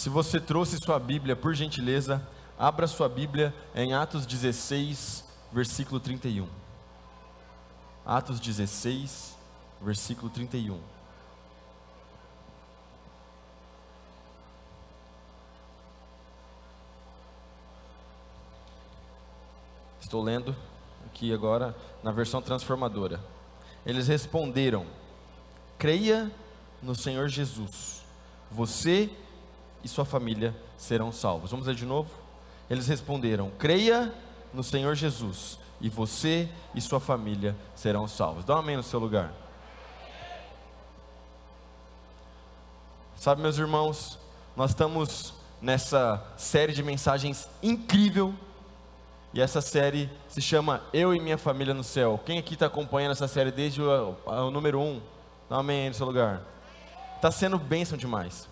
Se você trouxe sua Bíblia, por gentileza, abra sua Bíblia em Atos 16, versículo 31. Atos 16, versículo 31. Estou lendo aqui agora na versão transformadora. Eles responderam: Creia no Senhor Jesus, você sua família serão salvos. Vamos ler de novo? Eles responderam: Creia no Senhor Jesus, e você e sua família serão salvos. Dá um amém no seu lugar. Sabe, meus irmãos, nós estamos nessa série de mensagens incrível. E essa série se chama Eu e Minha Família no Céu. Quem aqui está acompanhando essa série desde o, o número 1? Um? Dá um amém no seu lugar. Está sendo bênção demais.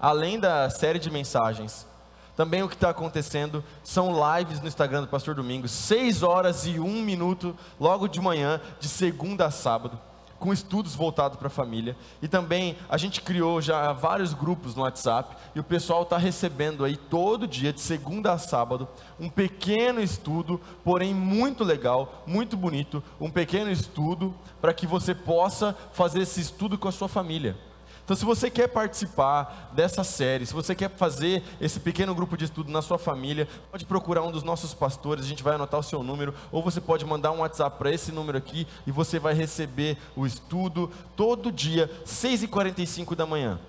Além da série de mensagens, também o que está acontecendo são lives no Instagram do Pastor Domingos, 6 horas e 1 minuto, logo de manhã, de segunda a sábado, com estudos voltados para a família. E também a gente criou já vários grupos no WhatsApp e o pessoal está recebendo aí todo dia, de segunda a sábado, um pequeno estudo, porém muito legal, muito bonito, um pequeno estudo para que você possa fazer esse estudo com a sua família. Então, se você quer participar dessa série, se você quer fazer esse pequeno grupo de estudo na sua família, pode procurar um dos nossos pastores, a gente vai anotar o seu número, ou você pode mandar um WhatsApp para esse número aqui e você vai receber o estudo todo dia, 6h45 da manhã.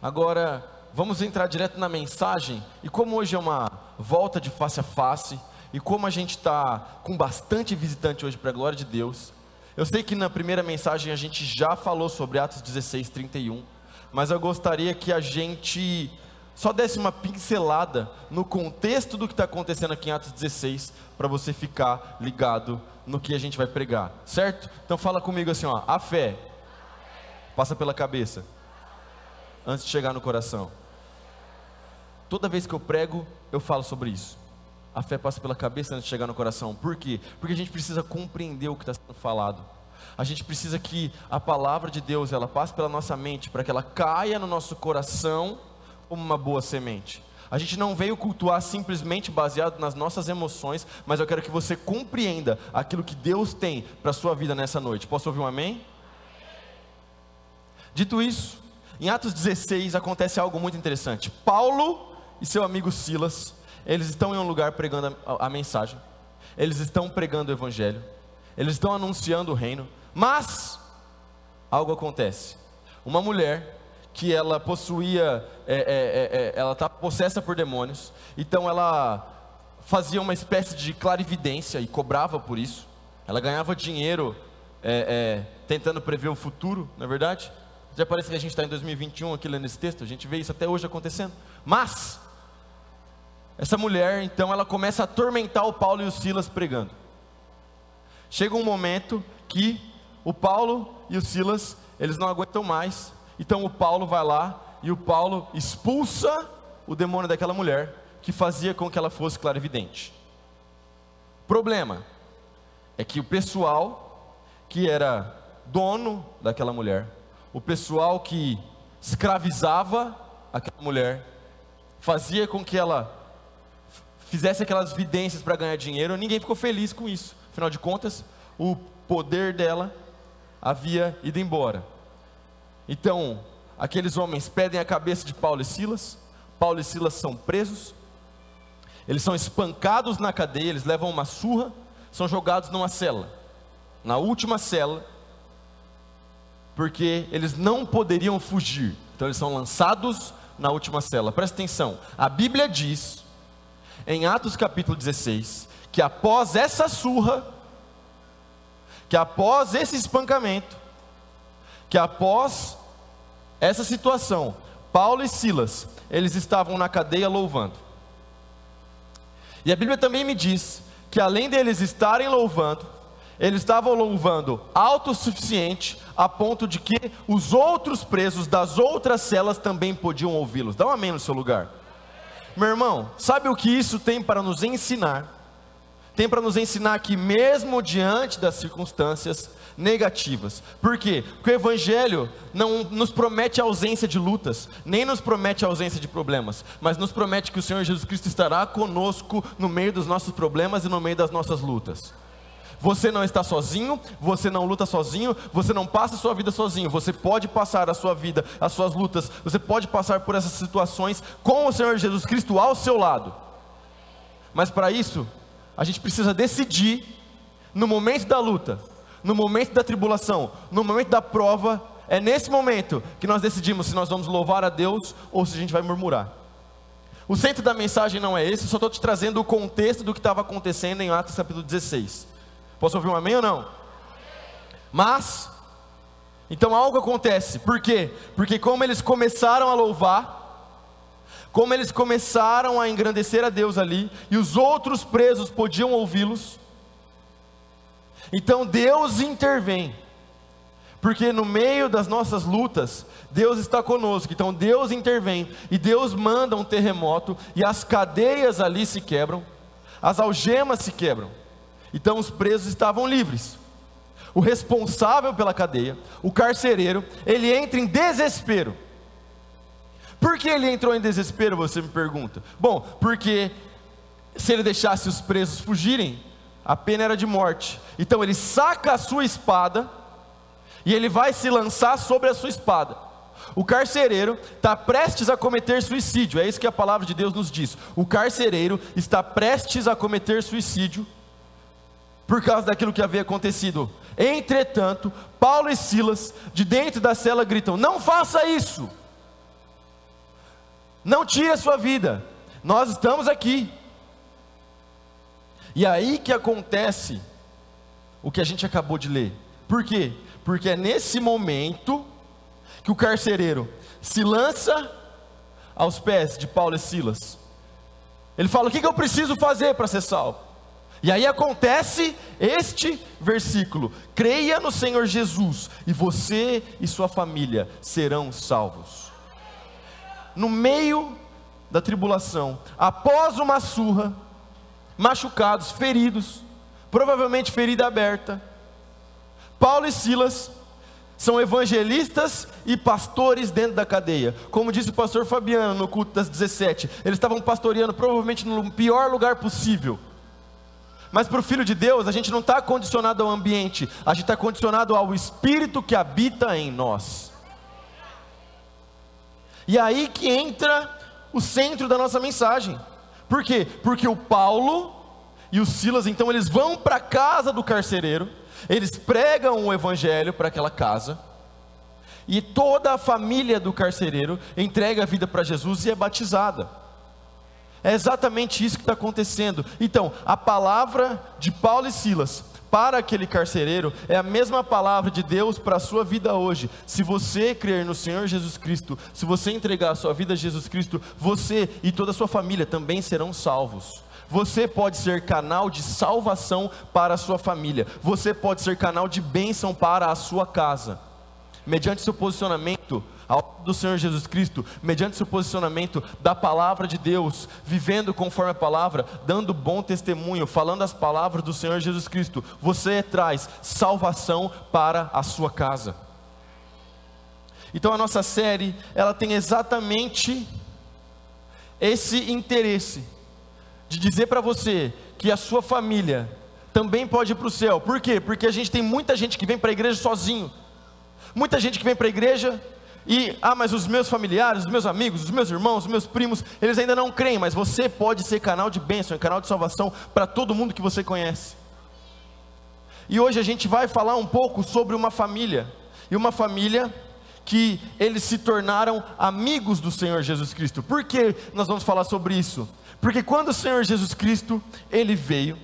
Agora, vamos entrar direto na mensagem, e como hoje é uma volta de face a face, e como a gente está com bastante visitante hoje para a glória de Deus, eu sei que na primeira mensagem a gente já falou sobre Atos 16, 31, mas eu gostaria que a gente só desse uma pincelada no contexto do que está acontecendo aqui em Atos 16, para você ficar ligado no que a gente vai pregar, certo? Então fala comigo assim, ó, a fé passa pela cabeça antes de chegar no coração. Toda vez que eu prego, eu falo sobre isso a fé passa pela cabeça antes de chegar no coração. Por quê? Porque a gente precisa compreender o que está sendo falado. A gente precisa que a palavra de Deus ela passe pela nossa mente para que ela caia no nosso coração como uma boa semente. A gente não veio cultuar simplesmente baseado nas nossas emoções, mas eu quero que você compreenda aquilo que Deus tem para a sua vida nessa noite. Posso ouvir um amém? Dito isso, em Atos 16 acontece algo muito interessante. Paulo e seu amigo Silas eles estão em um lugar pregando a, a mensagem, eles estão pregando o evangelho, eles estão anunciando o reino, mas algo acontece. Uma mulher que ela possuía, é, é, é, é ela está possessa por demônios, então ela fazia uma espécie de clarividência e cobrava por isso. Ela ganhava dinheiro é, é, tentando prever o futuro, não é verdade? Já parece que a gente está em 2021 aqui lendo esse texto, a gente vê isso até hoje acontecendo. Mas essa mulher, então, ela começa a atormentar o Paulo e o Silas pregando. Chega um momento que o Paulo e o Silas, eles não aguentam mais. Então o Paulo vai lá e o Paulo expulsa o demônio daquela mulher que fazia com que ela fosse clarividente. Problema é que o pessoal que era dono daquela mulher, o pessoal que escravizava aquela mulher, fazia com que ela fizesse aquelas vidências para ganhar dinheiro, ninguém ficou feliz com isso. Afinal de contas, o poder dela havia ido embora. Então, aqueles homens pedem a cabeça de Paulo e Silas. Paulo e Silas são presos. Eles são espancados na cadeia, eles levam uma surra, são jogados numa cela. Na última cela, porque eles não poderiam fugir. Então eles são lançados na última cela. Presta atenção. A Bíblia diz em Atos capítulo 16, que após essa surra, que após esse espancamento, que após essa situação, Paulo e Silas, eles estavam na cadeia louvando. E a Bíblia também me diz que além deles estarem louvando, eles estavam louvando autossuficiente a ponto de que os outros presos das outras celas também podiam ouvi-los. Dá um amém no seu lugar. Meu irmão, sabe o que isso tem para nos ensinar? tem para nos ensinar que, mesmo diante das circunstâncias negativas, por quê? Porque o Evangelho não nos promete a ausência de lutas, nem nos promete a ausência de problemas, mas nos promete que o Senhor Jesus Cristo estará conosco no meio dos nossos problemas e no meio das nossas lutas. Você não está sozinho, você não luta sozinho, você não passa a sua vida sozinho. Você pode passar a sua vida, as suas lutas, você pode passar por essas situações com o Senhor Jesus Cristo ao seu lado. Mas para isso, a gente precisa decidir no momento da luta, no momento da tribulação, no momento da prova, é nesse momento que nós decidimos se nós vamos louvar a Deus ou se a gente vai murmurar. O centro da mensagem não é esse, só estou te trazendo o contexto do que estava acontecendo em Atos capítulo 16. Posso ouvir um amém ou não? Mas, então algo acontece, por quê? Porque como eles começaram a louvar, como eles começaram a engrandecer a Deus ali, e os outros presos podiam ouvi-los, então Deus intervém, porque no meio das nossas lutas, Deus está conosco, então Deus intervém, e Deus manda um terremoto, e as cadeias ali se quebram, as algemas se quebram. Então os presos estavam livres. O responsável pela cadeia, o carcereiro, ele entra em desespero. Por que ele entrou em desespero, você me pergunta? Bom, porque se ele deixasse os presos fugirem, a pena era de morte. Então ele saca a sua espada e ele vai se lançar sobre a sua espada. O carcereiro está prestes a cometer suicídio, é isso que a palavra de Deus nos diz. O carcereiro está prestes a cometer suicídio por causa daquilo que havia acontecido. Entretanto, Paulo e Silas, de dentro da cela, gritam: Não faça isso, não tire a sua vida, nós estamos aqui. E aí que acontece o que a gente acabou de ler. Por quê? Porque é nesse momento que o carcereiro se lança aos pés de Paulo e Silas. Ele fala: O que, que eu preciso fazer para ser salvo? E aí acontece este versículo: creia no Senhor Jesus, e você e sua família serão salvos. No meio da tribulação, após uma surra, machucados, feridos, provavelmente ferida aberta, Paulo e Silas são evangelistas e pastores dentro da cadeia. Como disse o pastor Fabiano no culto das 17, eles estavam pastoreando provavelmente no pior lugar possível mas para o Filho de Deus, a gente não está condicionado ao ambiente, a gente está condicionado ao Espírito que habita em nós. E aí que entra o centro da nossa mensagem. Por quê? Porque o Paulo e o Silas, então, eles vão para a casa do carcereiro, eles pregam o evangelho para aquela casa, e toda a família do carcereiro entrega a vida para Jesus e é batizada. É exatamente isso que está acontecendo. Então, a palavra de Paulo e Silas para aquele carcereiro é a mesma palavra de Deus para a sua vida hoje. Se você crer no Senhor Jesus Cristo, se você entregar a sua vida a Jesus Cristo, você e toda a sua família também serão salvos. Você pode ser canal de salvação para a sua família. Você pode ser canal de bênção para a sua casa. Mediante seu posicionamento ao do Senhor Jesus Cristo, mediante seu posicionamento da palavra de Deus, vivendo conforme a palavra, dando bom testemunho, falando as palavras do Senhor Jesus Cristo, você traz salvação para a sua casa. Então a nossa série, ela tem exatamente esse interesse de dizer para você que a sua família também pode ir para o céu. Por quê? Porque a gente tem muita gente que vem para a igreja sozinho. Muita gente que vem para a igreja e, ah, mas os meus familiares, os meus amigos, os meus irmãos, os meus primos, eles ainda não creem, mas você pode ser canal de bênção, canal de salvação para todo mundo que você conhece. E hoje a gente vai falar um pouco sobre uma família, e uma família que eles se tornaram amigos do Senhor Jesus Cristo. Por que nós vamos falar sobre isso? Porque quando o Senhor Jesus Cristo, ele veio,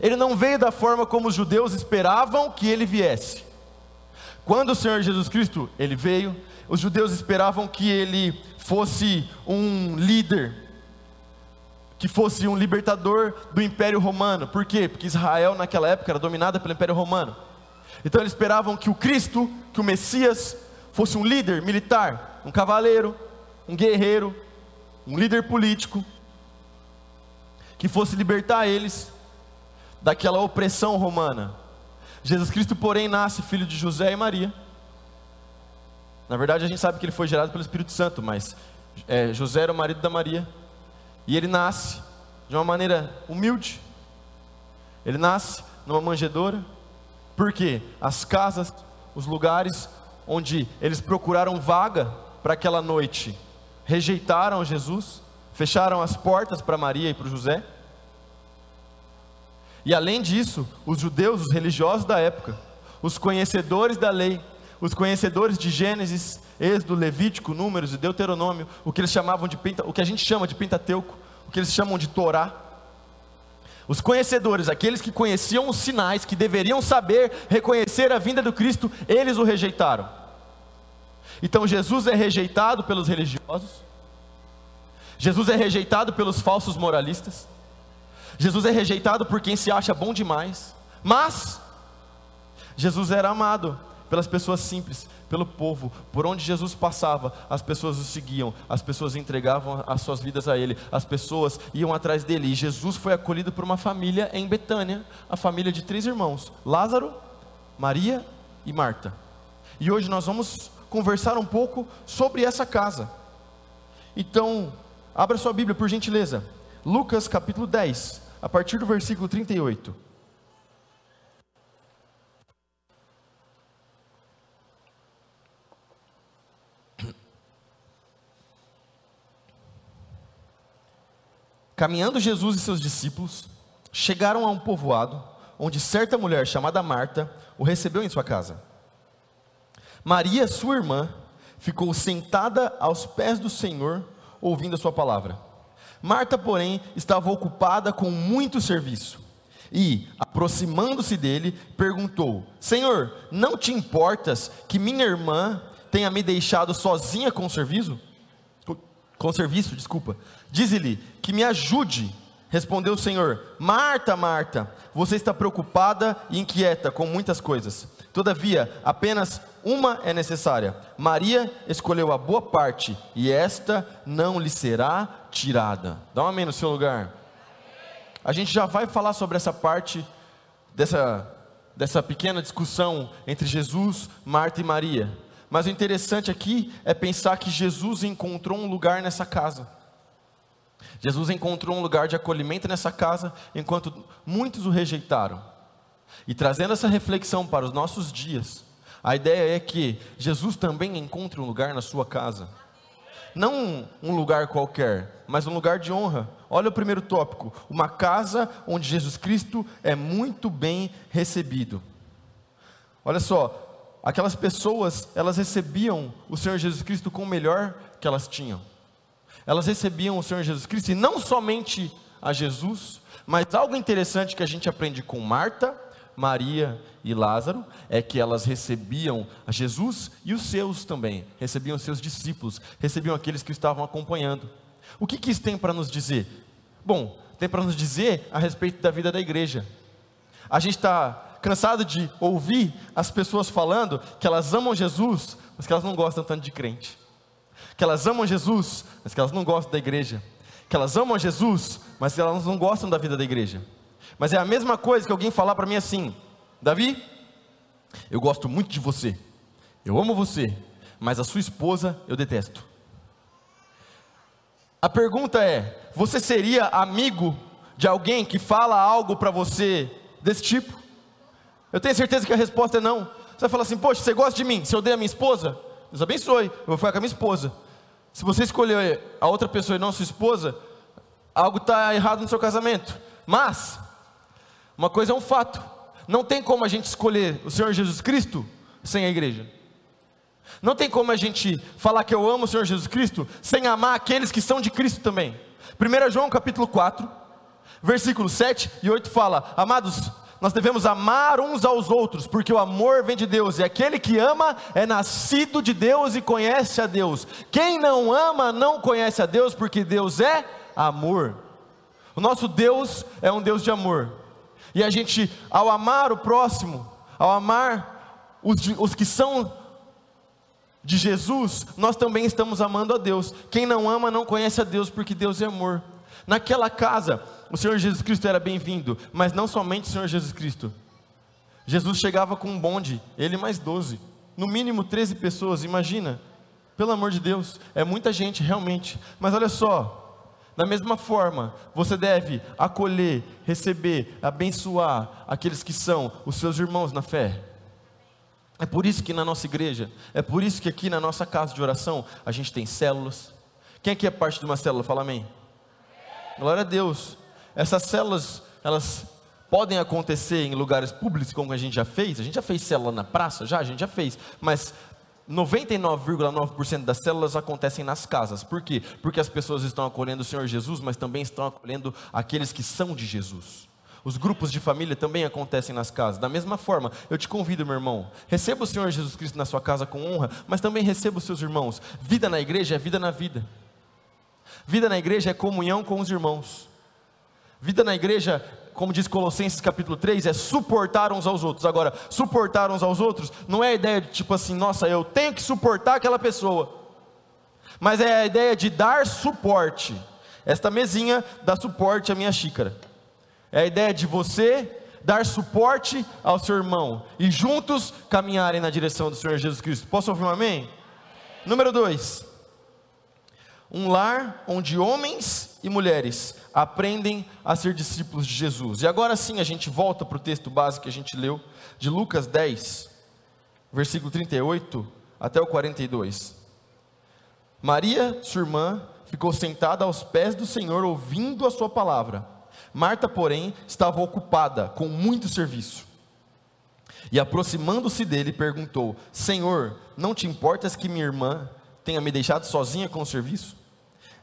ele não veio da forma como os judeus esperavam que ele viesse. Quando o Senhor Jesus Cristo ele veio, os judeus esperavam que ele fosse um líder, que fosse um libertador do Império Romano. Por quê? Porque Israel naquela época era dominada pelo Império Romano. Então eles esperavam que o Cristo, que o Messias, fosse um líder militar, um cavaleiro, um guerreiro, um líder político, que fosse libertar eles daquela opressão romana. Jesus Cristo, porém, nasce filho de José e Maria. Na verdade, a gente sabe que ele foi gerado pelo Espírito Santo, mas é, José era o marido da Maria. E ele nasce de uma maneira humilde. Ele nasce numa manjedoura. Porque as casas, os lugares onde eles procuraram vaga para aquela noite, rejeitaram Jesus, fecharam as portas para Maria e para José. E além disso, os judeus, os religiosos da época, os conhecedores da lei, os conhecedores de Gênesis, Êxodo, Levítico, Números e Deuteronômio, o que eles chamavam de o que a gente chama de Pentateuco, o que eles chamam de Torá. Os conhecedores, aqueles que conheciam os sinais, que deveriam saber reconhecer a vinda do Cristo, eles o rejeitaram. Então Jesus é rejeitado pelos religiosos, Jesus é rejeitado pelos falsos moralistas, Jesus é rejeitado por quem se acha bom demais, mas Jesus era amado pelas pessoas simples, pelo povo, por onde Jesus passava, as pessoas o seguiam, as pessoas entregavam as suas vidas a Ele, as pessoas iam atrás dele, e Jesus foi acolhido por uma família em Betânia, a família de três irmãos: Lázaro, Maria e Marta. E hoje nós vamos conversar um pouco sobre essa casa. Então, abra sua Bíblia por gentileza, Lucas capítulo 10, a partir do versículo 38. Caminhando Jesus e seus discípulos, chegaram a um povoado, onde certa mulher chamada Marta o recebeu em sua casa. Maria, sua irmã, ficou sentada aos pés do Senhor, ouvindo a sua palavra. Marta, porém, estava ocupada com muito serviço. E, aproximando-se dele, perguntou: Senhor, não te importas que minha irmã tenha me deixado sozinha com o serviço? Com serviço, desculpa. Dize-lhe que me ajude. Respondeu o Senhor: Marta, Marta, você está preocupada e inquieta com muitas coisas. Todavia, apenas uma é necessária. Maria escolheu a boa parte e esta não lhe será tirada. Dá um amém no seu lugar. A gente já vai falar sobre essa parte dessa, dessa pequena discussão entre Jesus, Marta e Maria. Mas o interessante aqui é pensar que Jesus encontrou um lugar nessa casa. Jesus encontrou um lugar de acolhimento nessa casa, enquanto muitos o rejeitaram. E trazendo essa reflexão para os nossos dias, a ideia é que Jesus também encontre um lugar na sua casa. Não um lugar qualquer, mas um lugar de honra. Olha o primeiro tópico: uma casa onde Jesus Cristo é muito bem recebido. Olha só, aquelas pessoas, elas recebiam o Senhor Jesus Cristo com o melhor que elas tinham. Elas recebiam o Senhor Jesus Cristo e não somente a Jesus, mas algo interessante que a gente aprende com Marta Maria e Lázaro é que elas recebiam a Jesus e os seus também, recebiam os seus discípulos, recebiam aqueles que estavam acompanhando. O que, que isso tem para nos dizer? Bom, tem para nos dizer a respeito da vida da igreja. A gente está cansado de ouvir as pessoas falando que elas amam Jesus, mas que elas não gostam tanto de crente. Que elas amam Jesus, mas que elas não gostam da igreja. Que elas amam Jesus, mas que elas não gostam da vida da igreja. Mas é a mesma coisa que alguém falar para mim assim: Davi, eu gosto muito de você, eu amo você, mas a sua esposa eu detesto. A pergunta é: você seria amigo de alguém que fala algo para você desse tipo? Eu tenho certeza que a resposta é não. Você vai falar assim: Poxa, você gosta de mim? Você odeia a minha esposa? Deus abençoe, eu vou ficar com a minha esposa. Se você escolher a outra pessoa e não sua esposa, algo está errado no seu casamento. Mas, uma coisa é um fato: não tem como a gente escolher o Senhor Jesus Cristo sem a igreja. Não tem como a gente falar que eu amo o Senhor Jesus Cristo sem amar aqueles que são de Cristo também. 1 João capítulo 4, versículo 7 e 8 fala: Amados, nós devemos amar uns aos outros, porque o amor vem de Deus, e aquele que ama é nascido de Deus e conhece a Deus. Quem não ama não conhece a Deus, porque Deus é amor. O nosso Deus é um Deus de amor. E a gente, ao amar o próximo, ao amar os, os que são de Jesus, nós também estamos amando a Deus. Quem não ama não conhece a Deus, porque Deus é amor. Naquela casa, o Senhor Jesus Cristo era bem-vindo, mas não somente o Senhor Jesus Cristo. Jesus chegava com um bonde, ele mais doze, no mínimo 13 pessoas, imagina. Pelo amor de Deus, é muita gente realmente. Mas olha só, da mesma forma, você deve acolher, receber, abençoar aqueles que são os seus irmãos na fé. É por isso que na nossa igreja, é por isso que aqui na nossa casa de oração, a gente tem células. Quem aqui é parte de uma célula? Fala amém. Glória a Deus. Essas células, elas podem acontecer em lugares públicos, como a gente já fez. A gente já fez célula na praça, já, a gente já fez. Mas 99,9% das células acontecem nas casas. Por quê? Porque as pessoas estão acolhendo o Senhor Jesus, mas também estão acolhendo aqueles que são de Jesus. Os grupos de família também acontecem nas casas. Da mesma forma, eu te convido, meu irmão, receba o Senhor Jesus Cristo na sua casa com honra, mas também receba os seus irmãos. Vida na igreja é vida na vida. Vida na igreja é comunhão com os irmãos. Vida na igreja, como diz Colossenses capítulo 3, é suportar uns aos outros. Agora, suportar uns aos outros não é a ideia de tipo assim, nossa, eu tenho que suportar aquela pessoa. Mas é a ideia de dar suporte. Esta mesinha dá suporte à minha xícara. É a ideia de você dar suporte ao seu irmão e juntos caminharem na direção do Senhor Jesus Cristo. Posso ouvir um amém? Número 2 um lar onde homens e mulheres aprendem a ser discípulos de Jesus. E agora sim a gente volta para o texto básico que a gente leu, de Lucas 10, versículo 38 até o 42. Maria, sua irmã, ficou sentada aos pés do Senhor ouvindo a sua palavra. Marta, porém, estava ocupada com muito serviço. E aproximando-se dele, perguntou: Senhor, não te importas que minha irmã tenha me deixado sozinha com o serviço?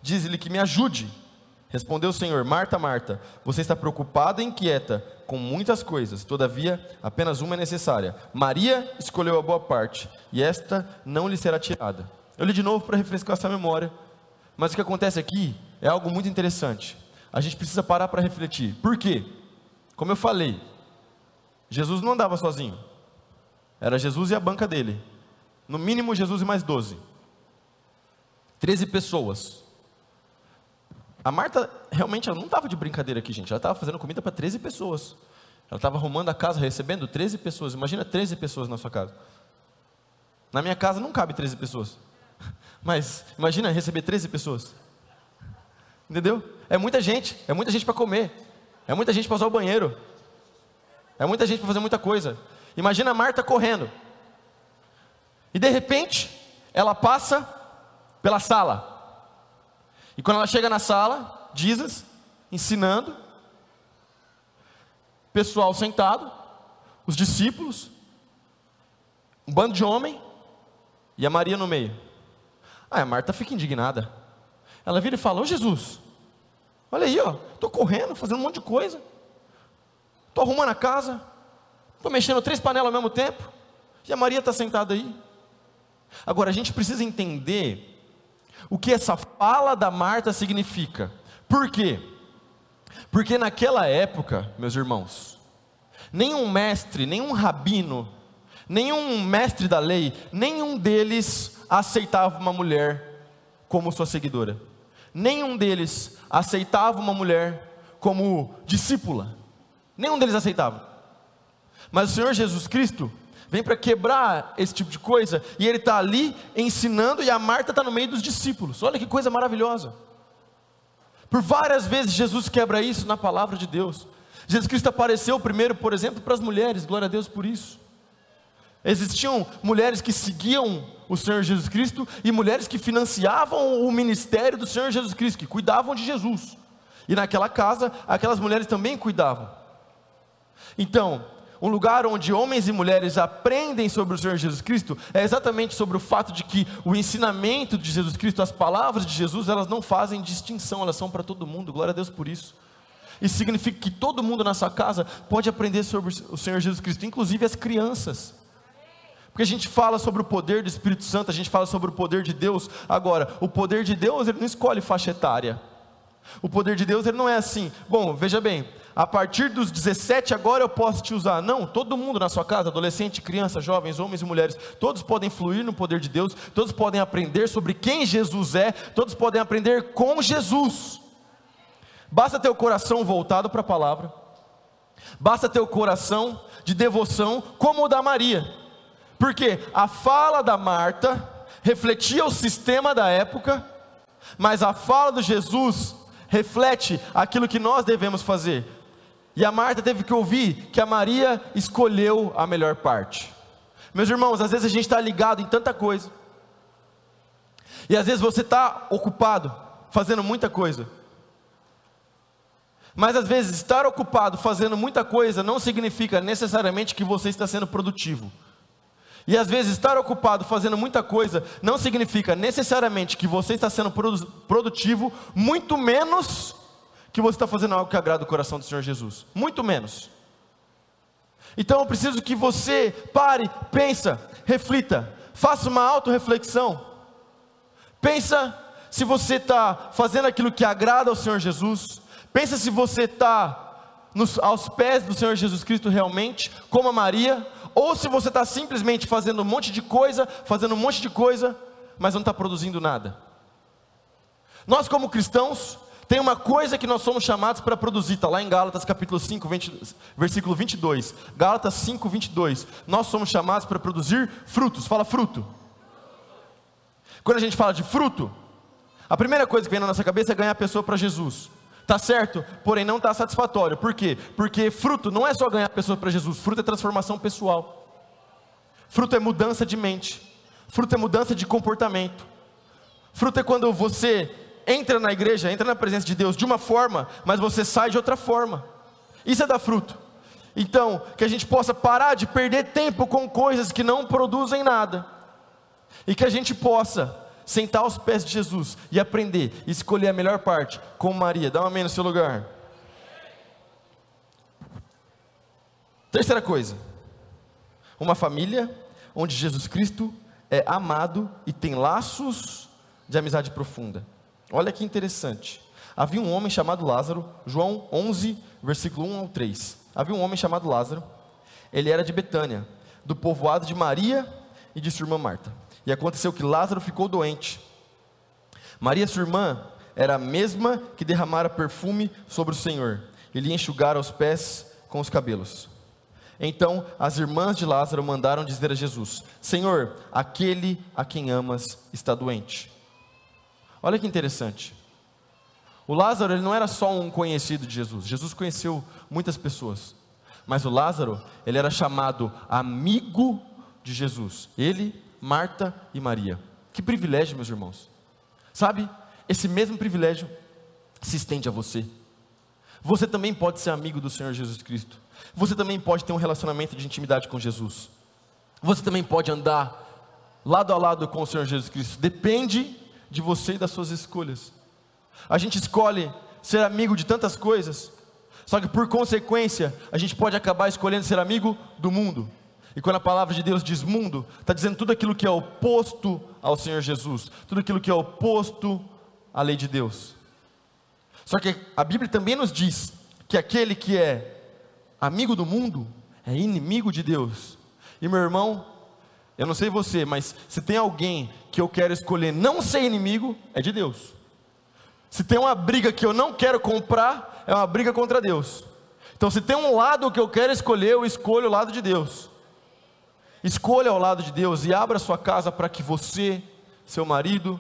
Diz-lhe que me ajude. Respondeu o Senhor: Marta, Marta, você está preocupada e inquieta com muitas coisas, todavia apenas uma é necessária. Maria escolheu a boa parte, e esta não lhe será tirada. Eu li de novo para refrescar essa memória, mas o que acontece aqui é algo muito interessante. A gente precisa parar para refletir. Por quê? Como eu falei, Jesus não andava sozinho, era Jesus e a banca dele. No mínimo, Jesus e mais doze. Treze pessoas a Marta realmente ela não estava de brincadeira aqui, gente. Ela estava fazendo comida para 13 pessoas. Ela estava arrumando a casa, recebendo 13 pessoas. Imagina 13 pessoas na sua casa. Na minha casa não cabe 13 pessoas. Mas imagina receber 13 pessoas. Entendeu? É muita gente, é muita gente para comer. É muita gente para usar o banheiro. É muita gente para fazer muita coisa. Imagina a Marta correndo. E de repente, ela passa pela sala. E quando ela chega na sala, Jesus ensinando, pessoal sentado, os discípulos, um bando de homem e a Maria no meio. Aí a Marta fica indignada. Ela vira e fala: Ô Jesus, olha aí, ó, estou correndo, fazendo um monte de coisa, estou arrumando a casa, estou mexendo três panelas ao mesmo tempo, e a Maria está sentada aí. Agora a gente precisa entender o que essa fala da Marta significa. Por quê? Porque naquela época, meus irmãos, nenhum mestre, nenhum rabino, nenhum mestre da lei, nenhum deles aceitava uma mulher como sua seguidora. Nenhum deles aceitava uma mulher como discípula. Nenhum deles aceitava. Mas o Senhor Jesus Cristo vem para quebrar esse tipo de coisa, e ele está ali ensinando, e a Marta está no meio dos discípulos. Olha que coisa maravilhosa. Por várias vezes Jesus quebra isso na palavra de Deus. Jesus Cristo apareceu primeiro, por exemplo, para as mulheres, glória a Deus por isso. Existiam mulheres que seguiam o Senhor Jesus Cristo e mulheres que financiavam o ministério do Senhor Jesus Cristo, que cuidavam de Jesus. E naquela casa, aquelas mulheres também cuidavam. Então, um lugar onde homens e mulheres aprendem sobre o Senhor Jesus Cristo, é exatamente sobre o fato de que o ensinamento de Jesus Cristo, as palavras de Jesus, elas não fazem distinção, elas são para todo mundo, glória a Deus por isso. Isso significa que todo mundo na sua casa pode aprender sobre o Senhor Jesus Cristo, inclusive as crianças. Porque a gente fala sobre o poder do Espírito Santo, a gente fala sobre o poder de Deus. Agora, o poder de Deus, ele não escolhe faixa etária. O poder de Deus, ele não é assim. Bom, veja bem, a partir dos 17 agora eu posso te usar. Não, todo mundo na sua casa, adolescente, criança, jovens, homens e mulheres, todos podem fluir no poder de Deus, todos podem aprender sobre quem Jesus é, todos podem aprender com Jesus. basta ter o coração voltado para a palavra, basta ter o coração de devoção, como o da Maria, porque a fala da Marta refletia o sistema da época, mas a fala de Jesus reflete aquilo que nós devemos fazer. E a Marta teve que ouvir que a Maria escolheu a melhor parte. Meus irmãos, às vezes a gente está ligado em tanta coisa, e às vezes você está ocupado, fazendo muita coisa. Mas às vezes estar ocupado fazendo muita coisa não significa necessariamente que você está sendo produtivo. E às vezes estar ocupado fazendo muita coisa não significa necessariamente que você está sendo produtivo, muito menos que você está fazendo algo que agrada o coração do Senhor Jesus. Muito menos. Então eu preciso que você pare, pensa, reflita, faça uma autorreflexão. Pensa se você está fazendo aquilo que agrada ao Senhor Jesus. Pensa se você está aos pés do Senhor Jesus Cristo realmente, como a Maria, ou se você está simplesmente fazendo um monte de coisa, fazendo um monte de coisa, mas não está produzindo nada. Nós, como cristãos, tem uma coisa que nós somos chamados para produzir, está lá em Gálatas capítulo 5, 20, versículo 22. Gálatas 5, 22. Nós somos chamados para produzir frutos, fala fruto. Quando a gente fala de fruto, a primeira coisa que vem na nossa cabeça é ganhar a pessoa para Jesus. Tá certo, porém não está satisfatório. Por quê? Porque fruto não é só ganhar a pessoa para Jesus, fruto é transformação pessoal. Fruto é mudança de mente. Fruto é mudança de comportamento. Fruto é quando você entra na igreja, entra na presença de Deus de uma forma, mas você sai de outra forma. Isso é dar fruto. Então, que a gente possa parar de perder tempo com coisas que não produzem nada e que a gente possa sentar aos pés de Jesus e aprender, e escolher a melhor parte, como Maria. Dá uma amém no seu lugar. Terceira coisa, uma família onde Jesus Cristo é amado e tem laços de amizade profunda. Olha que interessante. Havia um homem chamado Lázaro, João 11, versículo 1 ao 3. Havia um homem chamado Lázaro, ele era de Betânia, do povoado de Maria e de sua irmã Marta. E aconteceu que Lázaro ficou doente. Maria, sua irmã, era a mesma que derramara perfume sobre o Senhor e lhe enxugara os pés com os cabelos. Então as irmãs de Lázaro mandaram dizer a Jesus: Senhor, aquele a quem amas está doente. Olha que interessante. O Lázaro ele não era só um conhecido de Jesus. Jesus conheceu muitas pessoas. Mas o Lázaro, ele era chamado amigo de Jesus. Ele Marta e Maria. Que privilégio, meus irmãos. Sabe, esse mesmo privilégio se estende a você. Você também pode ser amigo do Senhor Jesus Cristo. Você também pode ter um relacionamento de intimidade com Jesus. Você também pode andar lado a lado com o Senhor Jesus Cristo. Depende de você e das suas escolhas. A gente escolhe ser amigo de tantas coisas, só que por consequência, a gente pode acabar escolhendo ser amigo do mundo. E quando a palavra de Deus diz mundo, está dizendo tudo aquilo que é oposto ao Senhor Jesus, tudo aquilo que é oposto à lei de Deus. Só que a Bíblia também nos diz que aquele que é amigo do mundo é inimigo de Deus. E meu irmão, eu não sei você, mas se tem alguém que eu quero escolher não ser inimigo, é de Deus. Se tem uma briga que eu não quero comprar, é uma briga contra Deus. Então, se tem um lado que eu quero escolher, eu escolho o lado de Deus. Escolha ao lado de Deus e abra sua casa para que você, seu marido,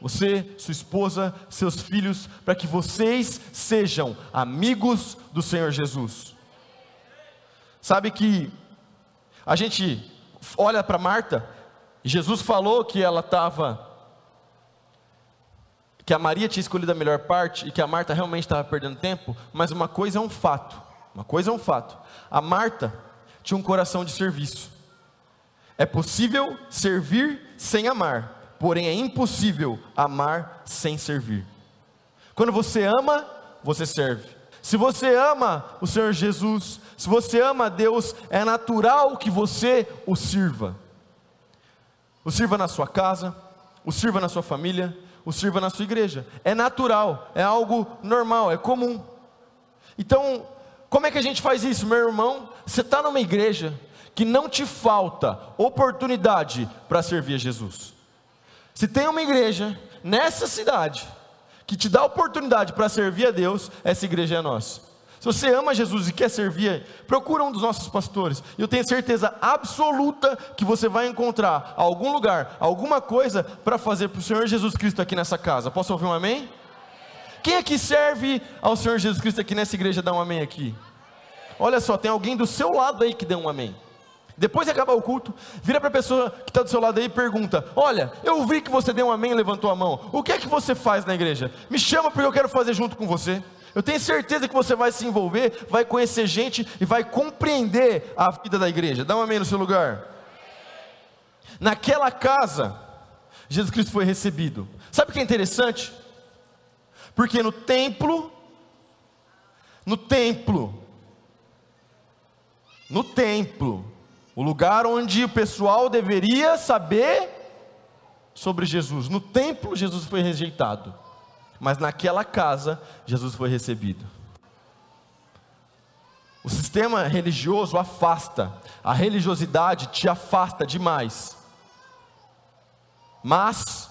você, sua esposa, seus filhos, para que vocês sejam amigos do Senhor Jesus. Sabe que a gente olha para Marta, Jesus falou que ela estava, que a Maria tinha escolhido a melhor parte e que a Marta realmente estava perdendo tempo, mas uma coisa é um fato, uma coisa é um fato. A Marta tinha um coração de serviço. É possível servir sem amar, porém é impossível amar sem servir. Quando você ama, você serve. Se você ama o Senhor Jesus, se você ama Deus, é natural que você o sirva. O sirva na sua casa, o sirva na sua família, o sirva na sua igreja. É natural, é algo normal, é comum. Então, como é que a gente faz isso, meu irmão? Você está numa igreja, que não te falta oportunidade para servir a Jesus. Se tem uma igreja nessa cidade que te dá oportunidade para servir a Deus, essa igreja é nossa. Se você ama Jesus e quer servir, procura um dos nossos pastores. Eu tenho certeza absoluta que você vai encontrar algum lugar, alguma coisa para fazer para o Senhor Jesus Cristo aqui nessa casa. Posso ouvir um amém? Quem aqui serve ao Senhor Jesus Cristo aqui nessa igreja? Dá um amém aqui. Olha só, tem alguém do seu lado aí que dê um amém. Depois de acabar o culto, vira para a pessoa que está do seu lado aí e pergunta: Olha, eu vi que você deu um amém e levantou a mão. O que é que você faz na igreja? Me chama porque eu quero fazer junto com você. Eu tenho certeza que você vai se envolver, vai conhecer gente e vai compreender a vida da igreja. Dá um amém no seu lugar. Naquela casa, Jesus Cristo foi recebido. Sabe o que é interessante? Porque no templo, no templo, no templo, o lugar onde o pessoal deveria saber sobre Jesus, no templo Jesus foi rejeitado mas naquela casa Jesus foi recebido. O sistema religioso afasta, a religiosidade te afasta demais. Mas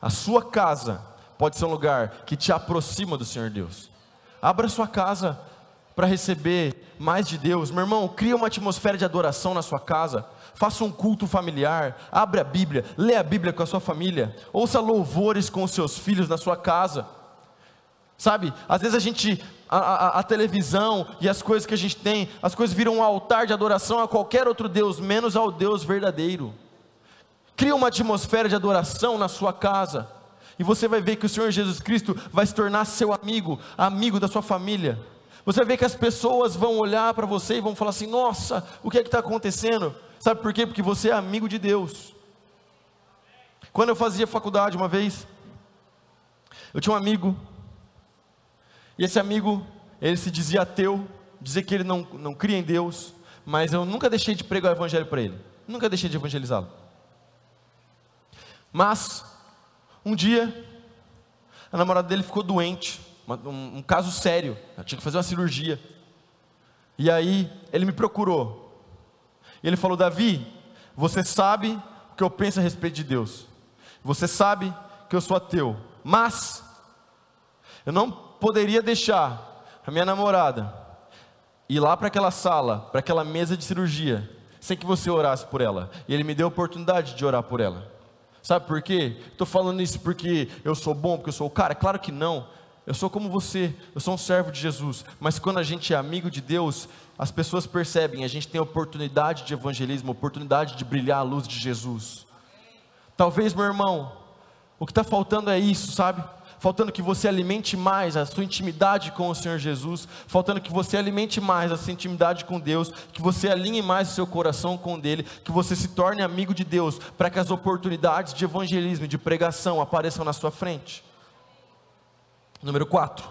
a sua casa pode ser um lugar que te aproxima do Senhor Deus. Abra sua casa para receber mais de Deus. Meu irmão, cria uma atmosfera de adoração na sua casa faça um culto familiar, abra a Bíblia, lê a Bíblia com a sua família, ouça louvores com os seus filhos na sua casa. Sabe, às vezes a gente, a, a, a, televisão e as coisas que a gente tem, as coisas viram um altar de adoração a qualquer outro Deus, menos ao Deus verdadeiro. Cria uma atmosfera de adoração na sua casa, e você vai ver que o Senhor Jesus Cristo vai se tornar seu amigo, amigo da sua família. Você ver que as pessoas vão olhar para você e vão falar assim: nossa, o que é que está acontecendo? Sabe por quê? Porque você é amigo de Deus. Quando eu fazia faculdade uma vez, eu tinha um amigo, e esse amigo, ele se dizia ateu, dizia que ele não, não cria em Deus, mas eu nunca deixei de pregar o evangelho para ele, nunca deixei de evangelizá-lo. Mas, um dia, a namorada dele ficou doente, um, um caso sério, ela tinha que fazer uma cirurgia. E aí, ele me procurou, e ele falou: Davi, você sabe o que eu penso a respeito de Deus. Você sabe que eu sou ateu. Mas eu não poderia deixar a minha namorada ir lá para aquela sala, para aquela mesa de cirurgia, sem que você orasse por ela. E ele me deu a oportunidade de orar por ela. Sabe por quê? Estou falando isso porque eu sou bom, porque eu sou o cara? Claro que não. Eu sou como você, eu sou um servo de Jesus. Mas quando a gente é amigo de Deus, as pessoas percebem, a gente tem oportunidade de evangelismo, oportunidade de brilhar a luz de Jesus. Talvez, meu irmão, o que está faltando é isso, sabe? Faltando que você alimente mais a sua intimidade com o Senhor Jesus, faltando que você alimente mais a sua intimidade com Deus, que você alinhe mais o seu coração com dele, que você se torne amigo de Deus, para que as oportunidades de evangelismo de pregação apareçam na sua frente. Número 4.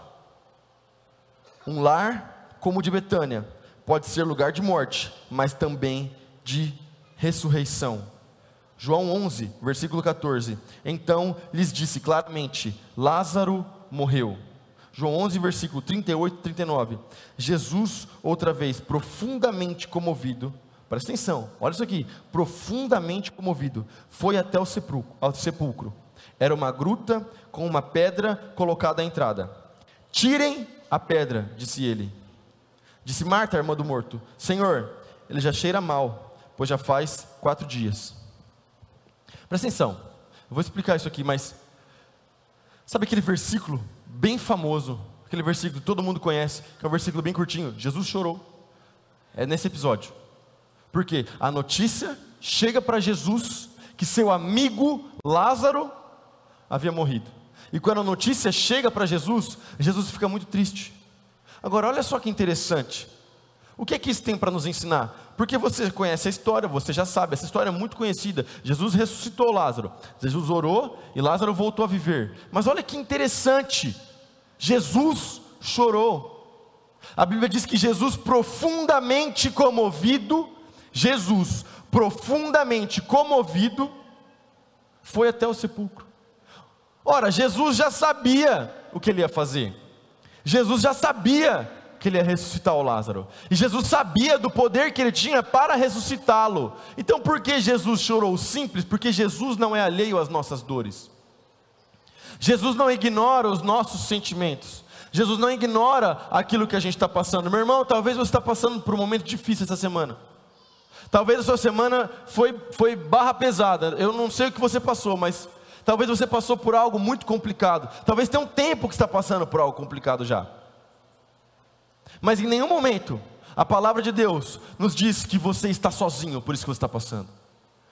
Um lar como o de Betânia pode ser lugar de morte, mas também de ressurreição. João 11, versículo 14. Então lhes disse claramente: Lázaro morreu. João 11, versículo 38 e 39. Jesus, outra vez, profundamente comovido, presta atenção, olha isso aqui, profundamente comovido, foi até o sepulcro. Era uma gruta com uma pedra colocada à entrada. Tirem a pedra, disse ele. Disse Marta, irmã do morto: Senhor, ele já cheira mal, pois já faz quatro dias. Presta atenção, eu vou explicar isso aqui, mas sabe aquele versículo bem famoso, aquele versículo que todo mundo conhece, que é um versículo bem curtinho? Jesus chorou. É nesse episódio. Porque a notícia chega para Jesus que seu amigo Lázaro havia morrido. E quando a notícia chega para Jesus, Jesus fica muito triste. Agora, olha só que interessante. O que é que isso tem para nos ensinar? Porque você conhece a história, você já sabe, essa história é muito conhecida. Jesus ressuscitou Lázaro. Jesus orou e Lázaro voltou a viver. Mas olha que interessante. Jesus chorou. A Bíblia diz que Jesus profundamente comovido, Jesus profundamente comovido, foi até o sepulcro. Ora, Jesus já sabia o que ele ia fazer. Jesus já sabia que ele ia ressuscitar o Lázaro. E Jesus sabia do poder que ele tinha para ressuscitá-lo. Então por que Jesus chorou? Simples, porque Jesus não é alheio às nossas dores. Jesus não ignora os nossos sentimentos. Jesus não ignora aquilo que a gente está passando. Meu irmão, talvez você está passando por um momento difícil essa semana. Talvez a sua semana foi, foi barra pesada. Eu não sei o que você passou, mas talvez você passou por algo muito complicado. Talvez tenha um tempo que está passando por algo complicado já. Mas em nenhum momento a palavra de Deus nos diz que você está sozinho por isso que você está passando.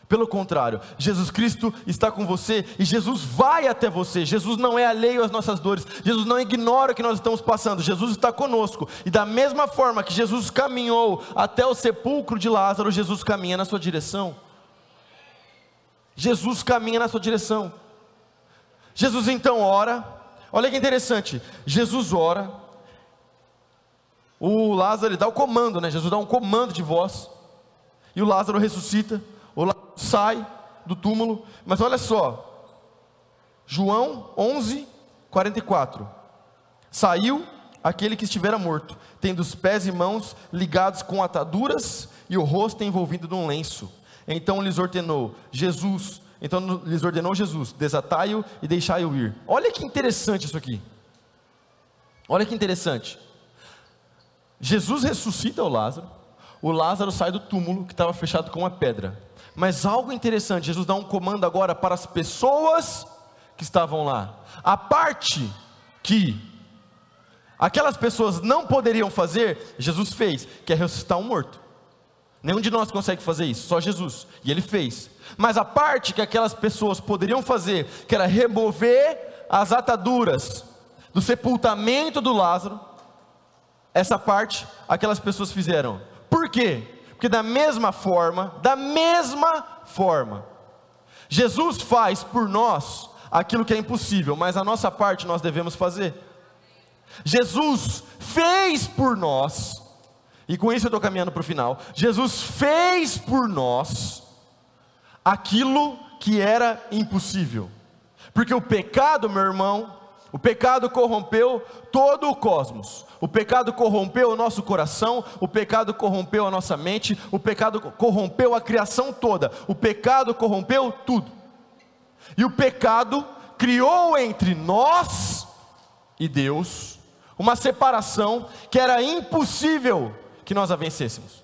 Pelo contrário, Jesus Cristo está com você e Jesus vai até você. Jesus não é alheio às nossas dores, Jesus não ignora o que nós estamos passando, Jesus está conosco. E da mesma forma que Jesus caminhou até o sepulcro de Lázaro, Jesus caminha na sua direção. Jesus caminha na sua direção. Jesus então ora, olha que interessante, Jesus ora, o Lázaro ele dá o comando, né? Jesus dá um comando de voz, e o Lázaro ressuscita. O Lázaro sai do túmulo, mas olha só, João 11, 44. Saiu aquele que estivera morto, tendo os pés e mãos ligados com ataduras e o rosto envolvido num lenço. Então lhes ordenou Jesus, então lhes ordenou Jesus: desatai-o e deixai-o ir. Olha que interessante isso aqui. Olha que interessante. Jesus ressuscita o Lázaro. O Lázaro sai do túmulo que estava fechado com uma pedra. Mas algo interessante, Jesus dá um comando agora para as pessoas que estavam lá. A parte que aquelas pessoas não poderiam fazer, Jesus fez, que é ressuscitar um morto. Nenhum de nós consegue fazer isso, só Jesus. E ele fez. Mas a parte que aquelas pessoas poderiam fazer, que era remover as ataduras do sepultamento do Lázaro, essa parte aquelas pessoas fizeram. Por quê? Porque da mesma forma, da mesma forma, Jesus faz por nós aquilo que é impossível, mas a nossa parte nós devemos fazer. Jesus fez por nós, e com isso eu estou caminhando para o final. Jesus fez por nós aquilo que era impossível, porque o pecado, meu irmão, o pecado corrompeu todo o cosmos. O pecado corrompeu o nosso coração, o pecado corrompeu a nossa mente, o pecado corrompeu a criação toda. O pecado corrompeu tudo. E o pecado criou entre nós e Deus uma separação que era impossível que nós a vencêssemos.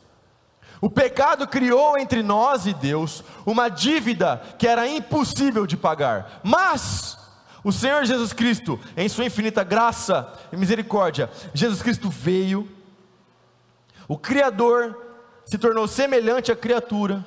O pecado criou entre nós e Deus uma dívida que era impossível de pagar. Mas o Senhor Jesus Cristo, em Sua infinita graça e misericórdia, Jesus Cristo veio, o Criador se tornou semelhante à criatura,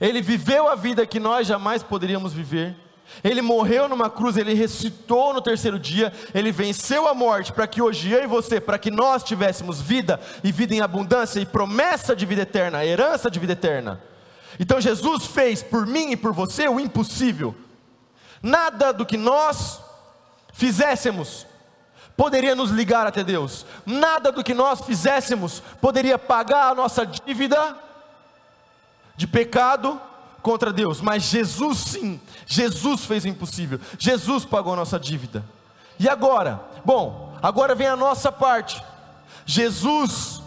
Ele viveu a vida que nós jamais poderíamos viver, Ele morreu numa cruz, Ele ressuscitou no terceiro dia, Ele venceu a morte para que hoje eu e você, para que nós tivéssemos vida e vida em abundância e promessa de vida eterna, herança de vida eterna. Então Jesus fez por mim e por você o impossível nada do que nós fizéssemos poderia nos ligar até Deus, nada do que nós fizéssemos poderia pagar a nossa dívida de pecado contra Deus, mas Jesus sim, Jesus fez o impossível, Jesus pagou a nossa dívida. E agora? Bom, agora vem a nossa parte. Jesus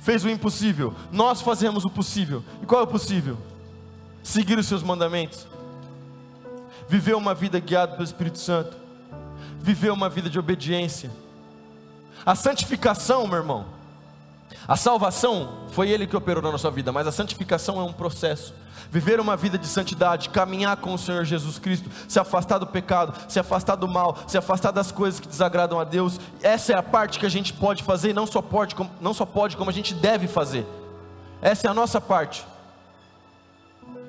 fez o impossível, nós fazemos o possível. E qual é o possível? Seguir os seus mandamentos viver uma vida guiada pelo Espírito Santo, viver uma vida de obediência. A santificação, meu irmão, a salvação foi Ele que operou na nossa vida, mas a santificação é um processo. Viver uma vida de santidade, caminhar com o Senhor Jesus Cristo, se afastar do pecado, se afastar do mal, se afastar das coisas que desagradam a Deus. Essa é a parte que a gente pode fazer e não só pode, não só pode, como a gente deve fazer. Essa é a nossa parte.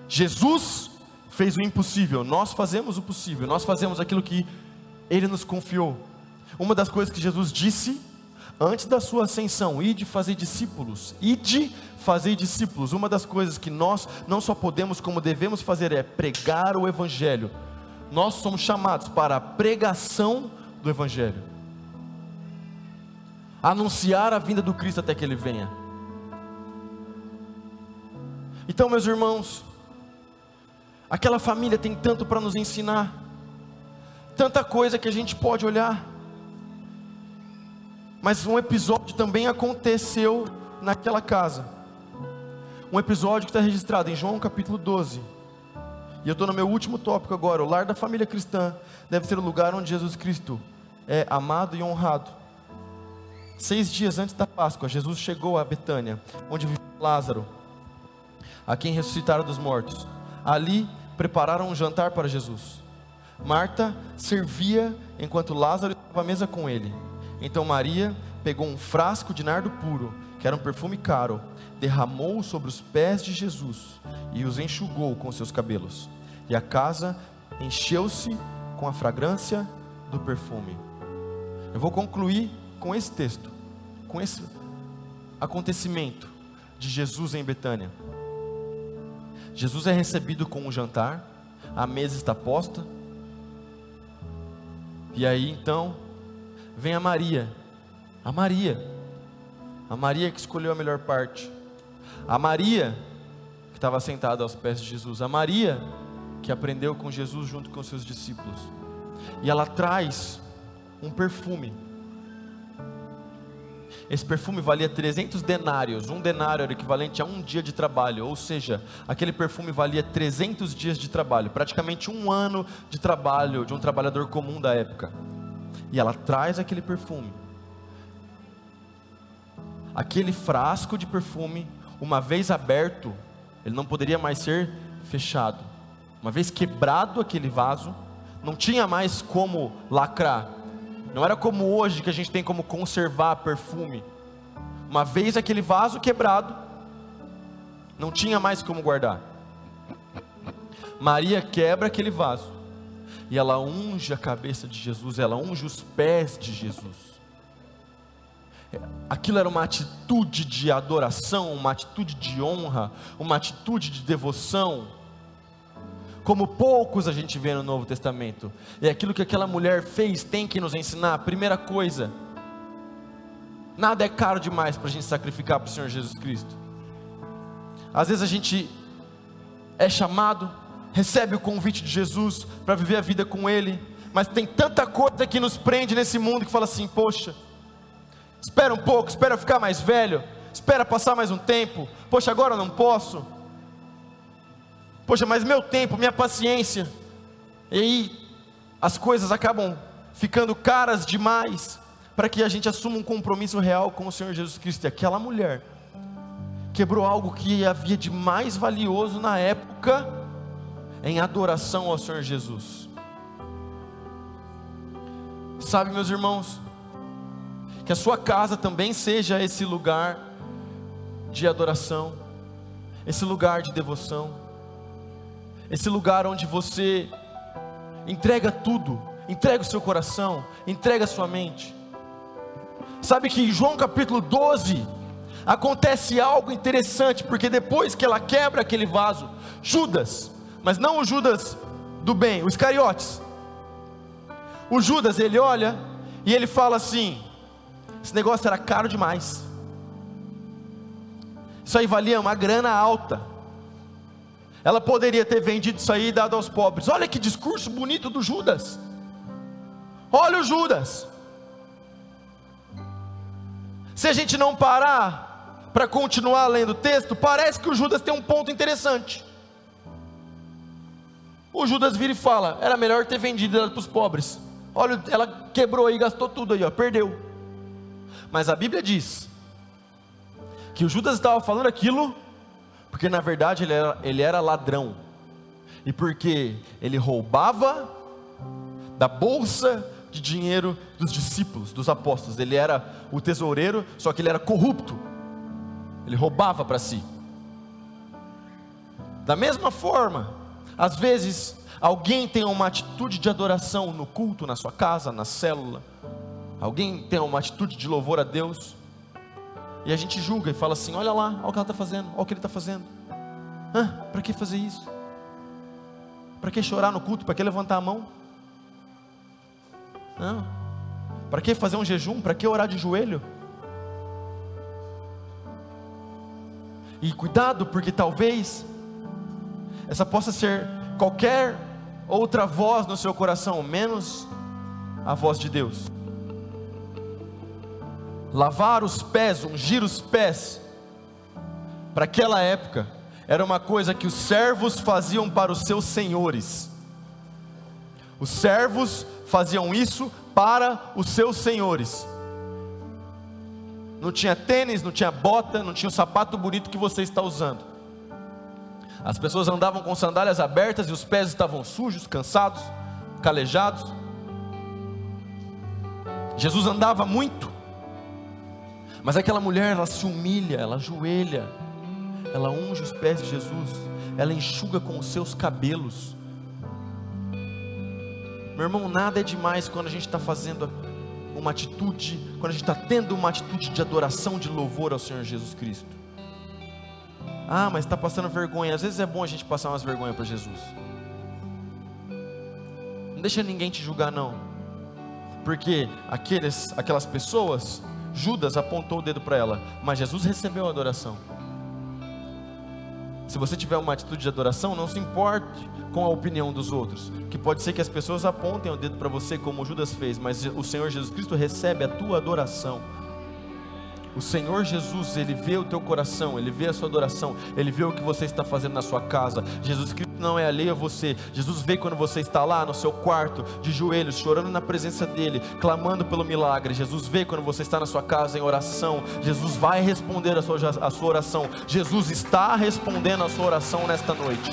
Jesus fez o impossível, nós fazemos o possível, nós fazemos aquilo que Ele nos confiou. Uma das coisas que Jesus disse antes da sua ascensão, ide fazer discípulos, ide fazer discípulos. Uma das coisas que nós não só podemos, como devemos fazer é pregar o Evangelho. Nós somos chamados para a pregação do Evangelho, anunciar a vinda do Cristo até que Ele venha. Então, meus irmãos, Aquela família tem tanto para nos ensinar, tanta coisa que a gente pode olhar. Mas um episódio também aconteceu naquela casa. Um episódio que está registrado em João capítulo 12. E eu estou no meu último tópico agora. O lar da família cristã deve ser o lugar onde Jesus Cristo é amado e honrado. Seis dias antes da Páscoa, Jesus chegou a Betânia, onde vivia Lázaro, a quem ressuscitaram dos mortos. Ali prepararam um jantar para Jesus. Marta servia enquanto Lázaro estava à mesa com ele. Então Maria pegou um frasco de nardo puro, que era um perfume caro, derramou sobre os pés de Jesus e os enxugou com seus cabelos. E a casa encheu-se com a fragrância do perfume. Eu vou concluir com esse texto, com esse acontecimento de Jesus em Betânia. Jesus é recebido com um jantar, a mesa está posta, e aí então vem a Maria, a Maria, a Maria que escolheu a melhor parte, a Maria que estava sentada aos pés de Jesus, a Maria que aprendeu com Jesus junto com seus discípulos, e ela traz um perfume. Esse perfume valia 300 denários. Um denário era equivalente a um dia de trabalho, ou seja, aquele perfume valia 300 dias de trabalho, praticamente um ano de trabalho de um trabalhador comum da época. E ela traz aquele perfume. Aquele frasco de perfume, uma vez aberto, ele não poderia mais ser fechado. Uma vez quebrado aquele vaso, não tinha mais como lacrar não era como hoje que a gente tem como conservar perfume. Uma vez aquele vaso quebrado, não tinha mais como guardar. Maria quebra aquele vaso e ela unge a cabeça de Jesus, ela unge os pés de Jesus. Aquilo era uma atitude de adoração, uma atitude de honra, uma atitude de devoção como poucos a gente vê no Novo Testamento. E aquilo que aquela mulher fez tem que nos ensinar. Primeira coisa, nada é caro demais para a gente sacrificar para o Senhor Jesus Cristo. Às vezes a gente é chamado, recebe o convite de Jesus para viver a vida com Ele, mas tem tanta coisa que nos prende nesse mundo que fala assim: poxa, espera um pouco, espera ficar mais velho, espera passar mais um tempo, poxa, agora não posso. Poxa, mas meu tempo, minha paciência. E aí as coisas acabam ficando caras demais para que a gente assuma um compromisso real com o Senhor Jesus Cristo. E aquela mulher quebrou algo que havia de mais valioso na época em adoração ao Senhor Jesus. Sabe, meus irmãos, que a sua casa também seja esse lugar de adoração, esse lugar de devoção esse lugar onde você entrega tudo, entrega o seu coração, entrega a sua mente. Sabe que em João capítulo 12 acontece algo interessante, porque depois que ela quebra aquele vaso, Judas, mas não o Judas do bem, os cariotes. O Judas, ele olha e ele fala assim: esse negócio era caro demais. Isso aí valia uma grana alta. Ela poderia ter vendido isso aí e dado aos pobres. Olha que discurso bonito do Judas. Olha o Judas. Se a gente não parar para continuar lendo o texto, parece que o Judas tem um ponto interessante. O Judas vira e fala: era melhor ter vendido ela para os pobres. Olha, ela quebrou aí, gastou tudo aí, ó, perdeu. Mas a Bíblia diz que o Judas estava falando aquilo porque na verdade ele era, ele era ladrão. E porque ele roubava da bolsa de dinheiro dos discípulos, dos apóstolos. Ele era o tesoureiro, só que ele era corrupto. Ele roubava para si. Da mesma forma, às vezes alguém tem uma atitude de adoração no culto, na sua casa, na célula. Alguém tem uma atitude de louvor a Deus. E a gente julga e fala assim: olha lá, olha o que ela está fazendo, olha o que ele está fazendo. Para que fazer isso? Para que chorar no culto? Para que levantar a mão? Não. Para que fazer um jejum? Para que orar de joelho? E cuidado, porque talvez essa possa ser qualquer outra voz no seu coração, menos a voz de Deus lavar os pés, ungir os pés, para aquela época, era uma coisa que os servos faziam para os seus senhores. Os servos faziam isso para os seus senhores. Não tinha tênis, não tinha bota, não tinha o sapato bonito que você está usando. As pessoas andavam com sandálias abertas e os pés estavam sujos, cansados, calejados. Jesus andava muito, mas aquela mulher, ela se humilha, ela ajoelha, ela unge os pés de Jesus, ela enxuga com os seus cabelos. Meu irmão, nada é demais quando a gente está fazendo uma atitude, quando a gente está tendo uma atitude de adoração, de louvor ao Senhor Jesus Cristo. Ah, mas está passando vergonha. Às vezes é bom a gente passar umas vergonhas para Jesus. Não deixa ninguém te julgar, não. Porque aqueles, aquelas pessoas, Judas apontou o dedo para ela, mas Jesus recebeu a adoração. Se você tiver uma atitude de adoração, não se importe com a opinião dos outros. Que pode ser que as pessoas apontem o dedo para você, como Judas fez, mas o Senhor Jesus Cristo recebe a tua adoração. O Senhor Jesus, Ele vê o teu coração, Ele vê a sua adoração, Ele vê o que você está fazendo na sua casa. Jesus Cristo não é alheio a você. Jesus vê quando você está lá no seu quarto, de joelhos, chorando na presença dEle, clamando pelo milagre. Jesus vê quando você está na sua casa em oração. Jesus vai responder a sua, a sua oração. Jesus está respondendo a sua oração nesta noite.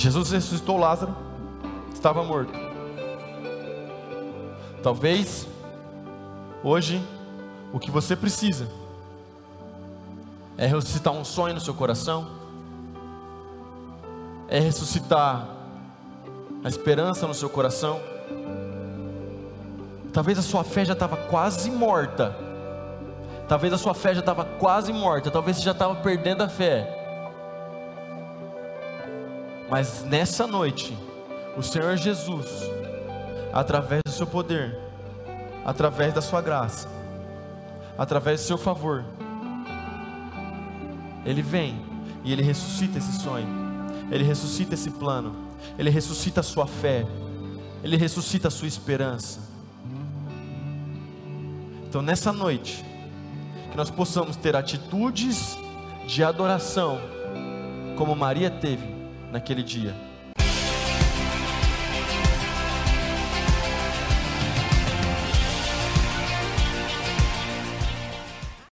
Jesus ressuscitou Lázaro, estava morto. Talvez hoje o que você precisa é ressuscitar um sonho no seu coração, é ressuscitar a esperança no seu coração. Talvez a sua fé já estava quase morta. Talvez a sua fé já estava quase morta. Talvez você já estava perdendo a fé. Mas nessa noite, o Senhor Jesus, através do seu poder, através da sua graça, através do seu favor, Ele vem e Ele ressuscita esse sonho, Ele ressuscita esse plano, Ele ressuscita a sua fé, Ele ressuscita a sua esperança. Então nessa noite, que nós possamos ter atitudes de adoração, como Maria teve naquele dia